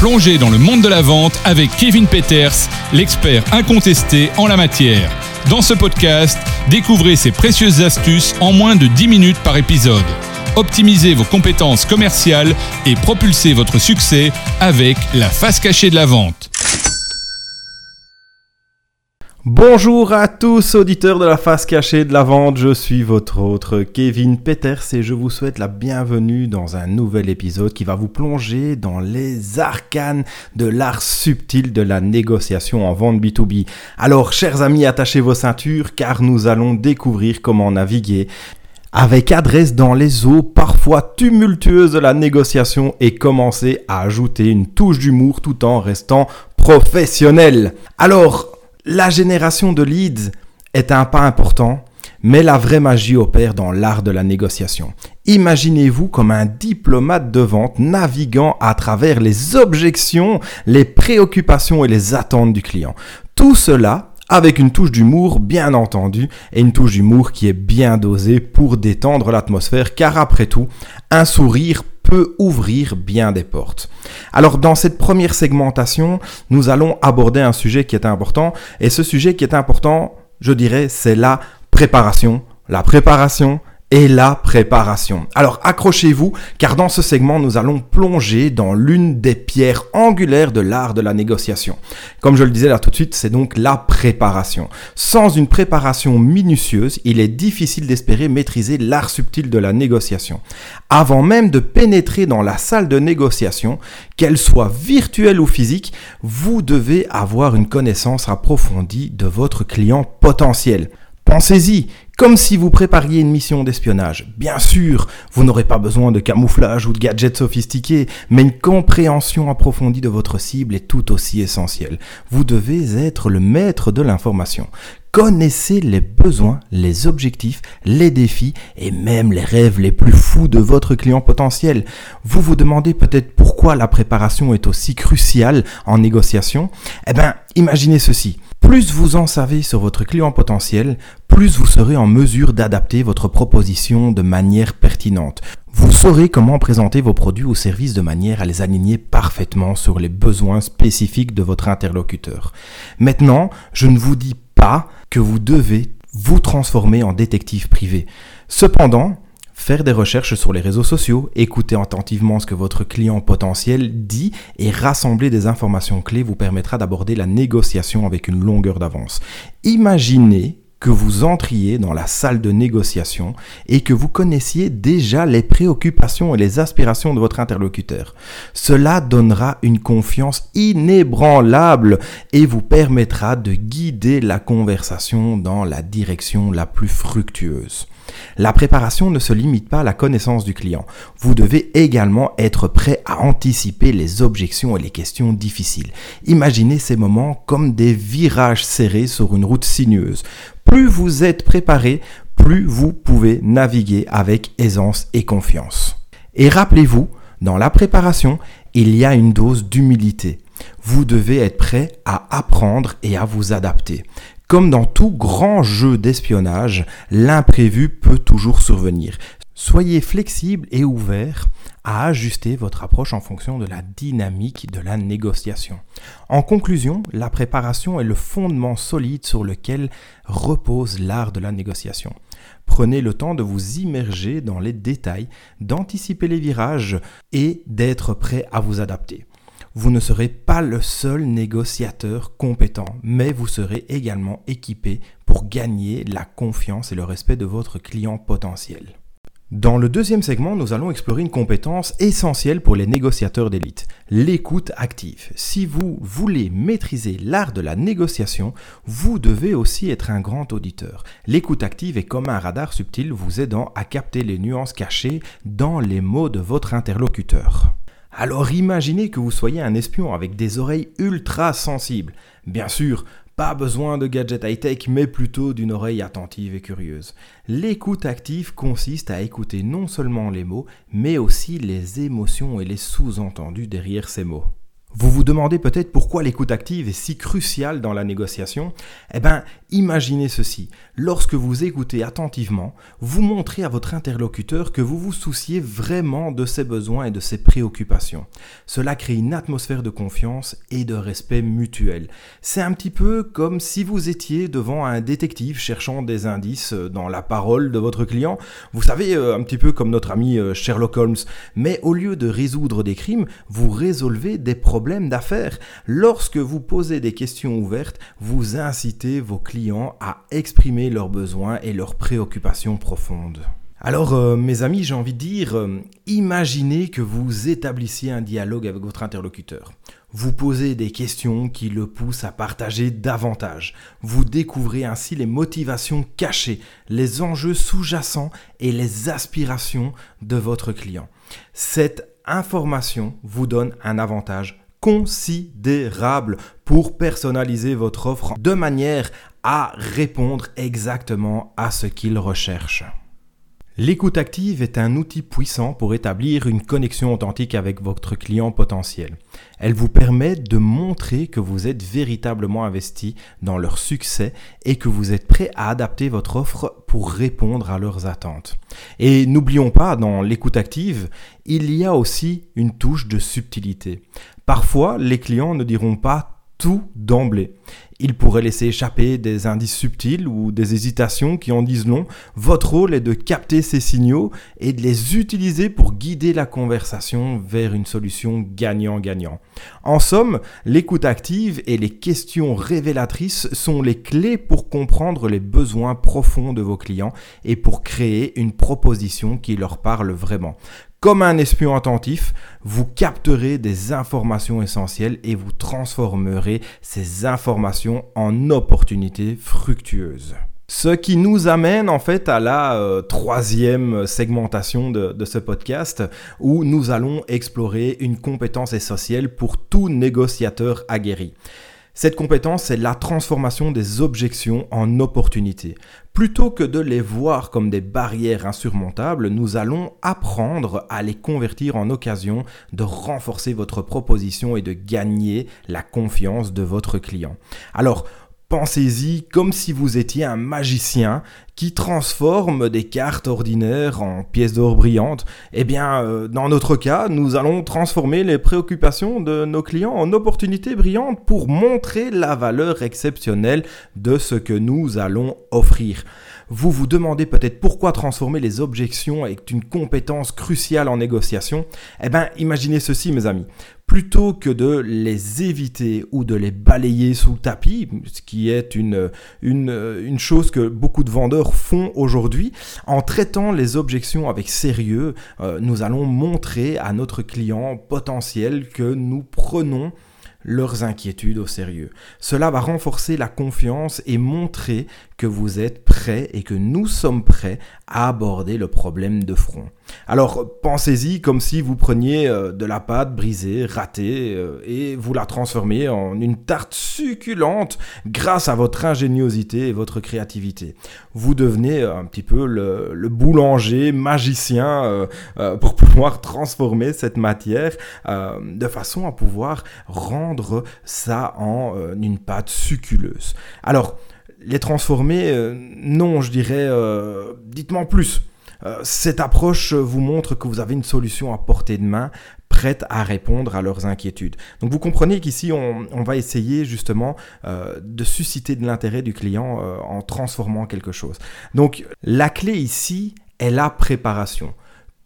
Plongez dans le monde de la vente avec Kevin Peters, l'expert incontesté en la matière. Dans ce podcast, découvrez ses précieuses astuces en moins de 10 minutes par épisode. Optimisez vos compétences commerciales et propulsez votre succès avec la face cachée de la vente. Bonjour à tous auditeurs de la face cachée de la vente, je suis votre autre Kevin Peters et je vous souhaite la bienvenue dans un nouvel épisode qui va vous plonger dans les arcanes de l'art subtil de la négociation en vente B2B. Alors chers amis, attachez vos ceintures car nous allons découvrir comment naviguer avec adresse dans les eaux parfois tumultueuses de la négociation et commencer à ajouter une touche d'humour tout en restant professionnel. Alors, la génération de leads est un pas important, mais la vraie magie opère dans l'art de la négociation. Imaginez-vous comme un diplomate de vente naviguant à travers les objections, les préoccupations et les attentes du client. Tout cela avec une touche d'humour bien entendu et une touche d'humour qui est bien dosée pour détendre l'atmosphère car après tout, un sourire peut ouvrir bien des portes. Alors dans cette première segmentation, nous allons aborder un sujet qui est important et ce sujet qui est important, je dirais, c'est la préparation. La préparation, et la préparation. Alors accrochez-vous car dans ce segment nous allons plonger dans l'une des pierres angulaires de l'art de la négociation. Comme je le disais là tout de suite, c'est donc la préparation. Sans une préparation minutieuse, il est difficile d'espérer maîtriser l'art subtil de la négociation. Avant même de pénétrer dans la salle de négociation, qu'elle soit virtuelle ou physique, vous devez avoir une connaissance approfondie de votre client potentiel. Pensez-y, comme si vous prépariez une mission d'espionnage. Bien sûr, vous n'aurez pas besoin de camouflage ou de gadgets sophistiqués, mais une compréhension approfondie de votre cible est tout aussi essentielle. Vous devez être le maître de l'information. Connaissez les besoins, les objectifs, les défis et même les rêves les plus fous de votre client potentiel. Vous vous demandez peut-être pourquoi la préparation est aussi cruciale en négociation Eh bien, imaginez ceci. Plus vous en savez sur votre client potentiel, plus vous serez en mesure d'adapter votre proposition de manière pertinente. Vous saurez comment présenter vos produits ou services de manière à les aligner parfaitement sur les besoins spécifiques de votre interlocuteur. Maintenant, je ne vous dis pas que vous devez vous transformer en détective privé. Cependant, faire des recherches sur les réseaux sociaux, écouter attentivement ce que votre client potentiel dit et rassembler des informations clés vous permettra d'aborder la négociation avec une longueur d'avance. Imaginez que vous entriez dans la salle de négociation et que vous connaissiez déjà les préoccupations et les aspirations de votre interlocuteur. Cela donnera une confiance inébranlable et vous permettra de guider la conversation dans la direction la plus fructueuse. La préparation ne se limite pas à la connaissance du client. Vous devez également être prêt à anticiper les objections et les questions difficiles. Imaginez ces moments comme des virages serrés sur une route sinueuse. Plus vous êtes préparé, plus vous pouvez naviguer avec aisance et confiance. Et rappelez-vous, dans la préparation, il y a une dose d'humilité. Vous devez être prêt à apprendre et à vous adapter. Comme dans tout grand jeu d'espionnage, l'imprévu peut toujours survenir. Soyez flexible et ouvert à ajuster votre approche en fonction de la dynamique de la négociation. En conclusion, la préparation est le fondement solide sur lequel repose l'art de la négociation. Prenez le temps de vous immerger dans les détails, d'anticiper les virages et d'être prêt à vous adapter vous ne serez pas le seul négociateur compétent, mais vous serez également équipé pour gagner la confiance et le respect de votre client potentiel. Dans le deuxième segment, nous allons explorer une compétence essentielle pour les négociateurs d'élite, l'écoute active. Si vous voulez maîtriser l'art de la négociation, vous devez aussi être un grand auditeur. L'écoute active est comme un radar subtil vous aidant à capter les nuances cachées dans les mots de votre interlocuteur. Alors imaginez que vous soyez un espion avec des oreilles ultra sensibles. Bien sûr, pas besoin de gadgets high-tech, mais plutôt d'une oreille attentive et curieuse. L'écoute active consiste à écouter non seulement les mots, mais aussi les émotions et les sous-entendus derrière ces mots. Vous vous demandez peut-être pourquoi l'écoute active est si cruciale dans la négociation Eh bien, imaginez ceci. Lorsque vous écoutez attentivement, vous montrez à votre interlocuteur que vous vous souciez vraiment de ses besoins et de ses préoccupations. Cela crée une atmosphère de confiance et de respect mutuel. C'est un petit peu comme si vous étiez devant un détective cherchant des indices dans la parole de votre client. Vous savez, euh, un petit peu comme notre ami euh, Sherlock Holmes. Mais au lieu de résoudre des crimes, vous résolvez des problèmes d'affaires. Lorsque vous posez des questions ouvertes, vous incitez vos clients à exprimer leurs besoins et leurs préoccupations profondes. Alors, euh, mes amis, j'ai envie de dire, euh, imaginez que vous établissiez un dialogue avec votre interlocuteur. Vous posez des questions qui le poussent à partager davantage. Vous découvrez ainsi les motivations cachées, les enjeux sous-jacents et les aspirations de votre client. Cette information vous donne un avantage considérable pour personnaliser votre offre de manière à répondre exactement à ce qu'il recherche. L'écoute active est un outil puissant pour établir une connexion authentique avec votre client potentiel. Elle vous permet de montrer que vous êtes véritablement investi dans leur succès et que vous êtes prêt à adapter votre offre pour répondre à leurs attentes. Et n'oublions pas, dans l'écoute active, il y a aussi une touche de subtilité. Parfois, les clients ne diront pas tout d'emblée. Il pourrait laisser échapper des indices subtils ou des hésitations qui en disent long. Votre rôle est de capter ces signaux et de les utiliser pour guider la conversation vers une solution gagnant-gagnant. En somme, l'écoute active et les questions révélatrices sont les clés pour comprendre les besoins profonds de vos clients et pour créer une proposition qui leur parle vraiment. Comme un espion attentif, vous capterez des informations essentielles et vous transformerez ces informations en opportunités fructueuses. Ce qui nous amène en fait à la euh, troisième segmentation de, de, ce podcast où nous allons explorer une compétence essentielle pour tout négociateur aguerri. Cette compétence, c'est la transformation des objections en opportunités. Plutôt que de les voir comme des barrières insurmontables, nous allons apprendre à les convertir en occasion de renforcer votre proposition et de gagner la confiance de votre client. Alors, Pensez-y comme si vous étiez un magicien qui transforme des cartes ordinaires en pièces d'or brillantes. Eh bien, euh, dans notre cas, nous allons transformer les préoccupations de nos clients en opportunités brillantes pour montrer la valeur exceptionnelle de ce que nous allons offrir. Vous vous demandez peut-être pourquoi transformer les objections est une compétence cruciale en négociation. Eh bien, imaginez ceci, mes amis. Plutôt que de les éviter ou de les balayer sous le tapis, ce qui est une, chose que beaucoup de vendeurs font aujourd'hui, en traitant les objections avec sérieux, euh, nous allons montrer à notre client potentiel que nous prenons leurs inquiétudes au sérieux. Cela va renforcer la confiance et montrer que vous êtes prêt et que nous sommes prêts à aborder le problème de front. Alors pensez-y comme si vous preniez euh, de la pâte brisée, ratée, euh, et vous la transformiez en une tarte succulente grâce à votre ingéniosité et votre créativité. Vous devenez un petit peu le, boulanger magicien euh, pour pouvoir transformer cette matière de façon à pouvoir rendre ça en une pâte succuleuse. Alors, les transformer, euh, non, je dirais, euh, dites-moi plus. Euh, cette approche vous montre que vous avez une solution à portée de main, prête à répondre à leurs inquiétudes. Donc vous comprenez qu'ici, on, on, va essayer justement de susciter de l'intérêt du client en transformant quelque chose. Donc la clé ici est la préparation.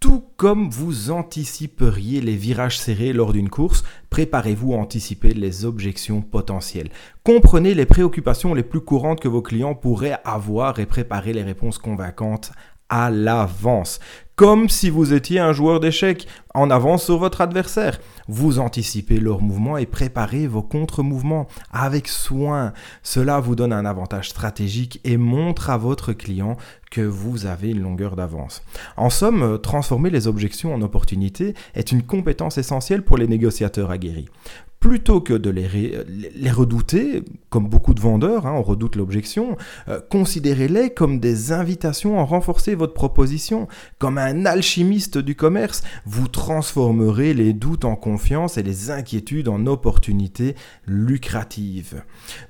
Tout comme vous anticiperiez les virages serrés lors d'une course, préparez-vous à anticiper les objections potentielles. Comprenez les préoccupations les plus courantes que vos clients pourraient avoir et préparez les réponses convaincantes à l'avance comme si vous étiez un joueur d'échecs en avance sur votre adversaire. Vous anticipez leurs mouvements et préparez vos contre-mouvements avec soin. Cela vous donne un avantage stratégique et montre à votre client que vous avez une longueur d'avance. En somme, transformer les objections en opportunités est une compétence essentielle pour les négociateurs aguerris. Plutôt que de les, redouter, comme beaucoup de vendeurs, hein, on redoute l'objection, euh, considérez-les comme des invitations à renforcer votre proposition. Comme un alchimiste du commerce, vous transformerez les doutes en confiance et les inquiétudes en opportunités lucratives.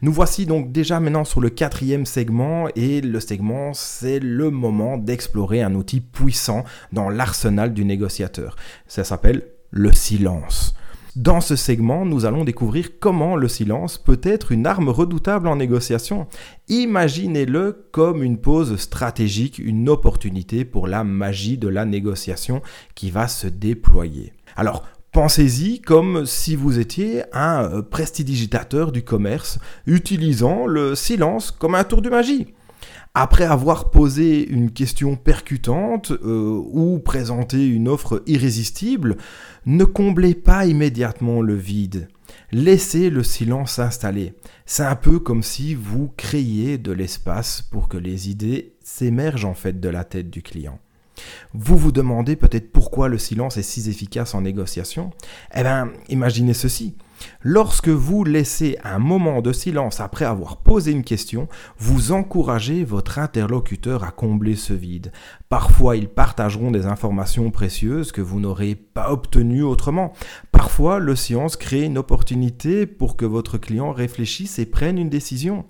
Nous voici donc déjà maintenant sur le quatrième segment et le segment c'est le moment d'explorer un outil puissant dans l'arsenal du négociateur. Ça s'appelle le silence. Dans ce segment, nous allons découvrir comment le silence peut être une arme redoutable en négociation. Imaginez-le comme une pause stratégique, une opportunité pour la magie de la négociation qui va se déployer. Alors, Pensez-y comme si vous étiez un euh, prestidigitateur du commerce utilisant le silence comme un tour de magie. Après avoir posé une question percutante euh, ou présenté une offre irrésistible, ne comblez pas immédiatement le vide. Laissez le silence s'installer. C'est un peu comme si vous créiez de l'espace pour que les idées s'émergent en fait de la tête du client. Vous vous demandez peut-être pourquoi le silence est si efficace en négociation Eh bien, imaginez ceci. Lorsque vous laissez un moment de silence après avoir posé une question, vous encouragez votre interlocuteur à combler ce vide. Parfois, ils partageront des informations précieuses que vous n'aurez pas obtenues autrement. Parfois, le silence crée une opportunité pour que votre client réfléchisse et prenne une décision.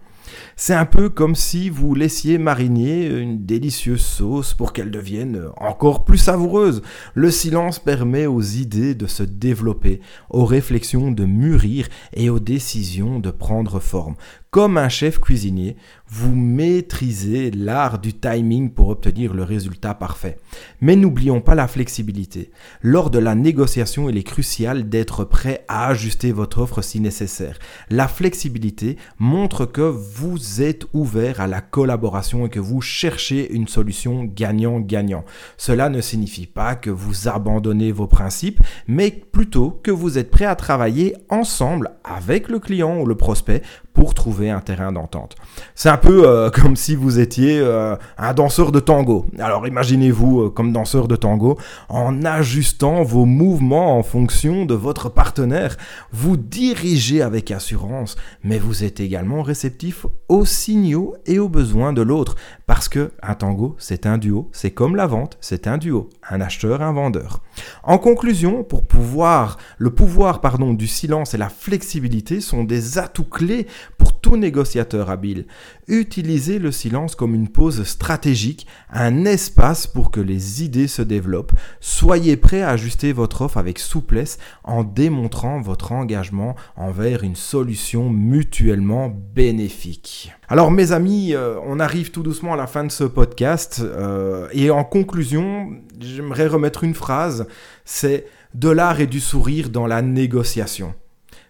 C'est un peu comme si vous laissiez mariner une délicieuse sauce pour qu'elle devienne encore plus savoureuse. Le silence permet aux idées de se développer, aux réflexions de mûrir et aux décisions de prendre forme. Comme un chef cuisinier, vous maîtrisez l'art du timing pour obtenir le résultat parfait. Mais n'oublions pas la flexibilité. Lors de la négociation, il est crucial d'être prêt à ajuster votre offre si nécessaire. La flexibilité montre que vous êtes ouvert à la collaboration et que vous cherchez une solution gagnant-gagnant. Cela ne signifie pas que vous abandonnez vos principes, mais plutôt que vous êtes prêt à travailler ensemble avec le client ou le prospect pour trouver un terrain d'entente. C'est un peu euh, comme si vous étiez euh, un danseur de tango. Alors imaginez-vous euh, comme danseur de tango en ajustant vos mouvements en fonction de votre partenaire. Vous dirigez avec assurance, mais vous êtes également réceptif aux signaux et aux besoins de l'autre. Parce que un tango, c'est un duo. C'est comme la vente, c'est un duo. Un acheteur, un vendeur. En conclusion, pour pouvoir, le pouvoir pardon, du silence et la flexibilité sont des atouts clés pour tout négociateur habile. Utilisez le silence comme une pause stratégique, un espace pour que les idées se développent. Soyez prêt à ajuster votre offre avec souplesse en démontrant votre engagement envers une solution mutuellement bénéfique. Alors mes amis, euh, on arrive tout doucement à la fin de ce podcast euh, et en conclusion, j'aimerais remettre une phrase, c'est de l'art et du sourire dans la négociation.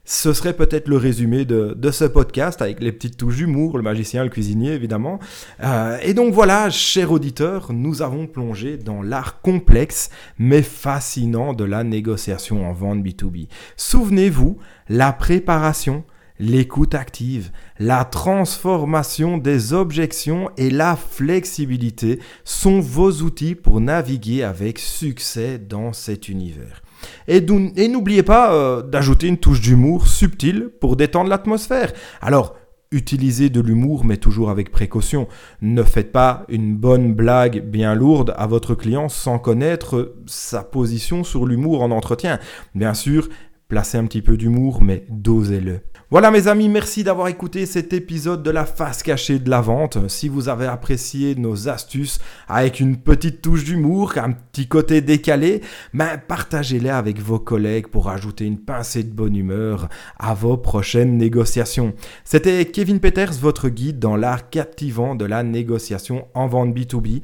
Ce serait peut-être le résumé de, ce podcast avec les petites touches d'humour, le magicien, le cuisinier évidemment. Euh, et donc voilà, chers auditeurs, nous avons plongé dans l'art complexe mais fascinant de la négociation en vente B2B. Souvenez-vous, la préparation, l'écoute active, la transformation des objections et la flexibilité sont vos outils pour naviguer avec succès dans cet univers. Et, n'oubliez pas euh, d'ajouter une touche d'humour subtile pour détendre l'atmosphère. Alors, utilisez de l'humour, mais toujours avec précaution. Ne faites pas une bonne blague bien lourde à votre client sans connaître sa position sur l'humour en entretien. Bien sûr, placez un petit peu d'humour, mais dosez-le. Voilà mes amis, merci d'avoir écouté cet épisode de la face cachée de la vente. Si vous avez apprécié nos astuces avec une petite touche d'humour, un petit côté décalé, ben partagez-les avec vos collègues pour ajouter une pincée de bonne humeur à vos prochaines négociations. C'était Kevin Peters, votre guide dans l'art captivant de la négociation en vente B2B.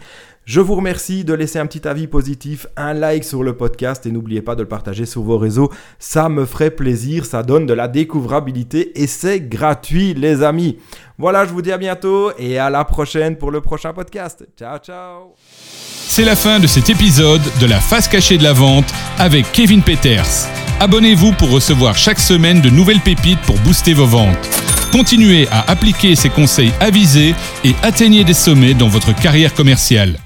Je vous remercie de laisser un petit avis positif, un like sur le podcast et n'oubliez pas de le partager sur vos réseaux. Ça me ferait plaisir, ça donne de la découvrabilité et c'est gratuit les amis. Voilà, je vous dis à bientôt et à la prochaine pour le prochain podcast. Ciao ciao. C'est la fin de cet épisode de la face cachée de la vente avec Kevin Peters. Abonnez-vous pour recevoir chaque semaine de nouvelles pépites pour booster vos ventes. Continuez à appliquer ces conseils avisés et atteignez des sommets dans votre carrière commerciale.